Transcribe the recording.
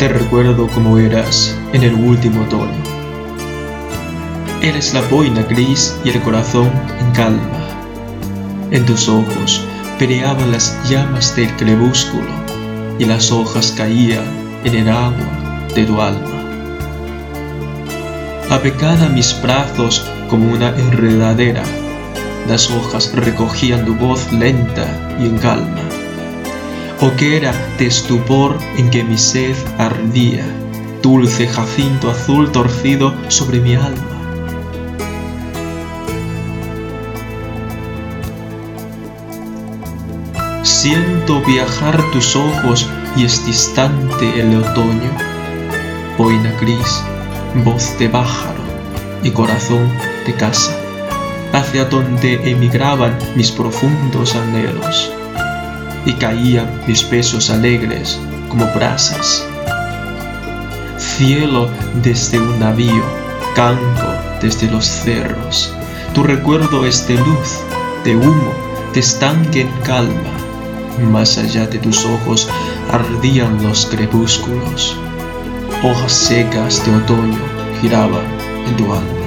te recuerdo como eras en el último otoño. Eres la boina gris y el corazón en calma. En tus ojos peleaban las llamas del crepúsculo y las hojas caían en el agua de tu alma. Apegada a mis brazos como una enredadera, las hojas recogían tu voz lenta y en calma hoguera de estupor en que mi sed ardía, dulce jacinto azul torcido sobre mi alma. Siento viajar tus ojos y es distante el otoño, boina gris, voz de pájaro y corazón de casa, hacia donde emigraban mis profundos anhelos y caían mis besos alegres como brasas. Cielo desde un navío, canto desde los cerros, tu recuerdo es de luz, de humo, de estanque en calma. Más allá de tus ojos ardían los crepúsculos, hojas secas de otoño giraban en tu alma.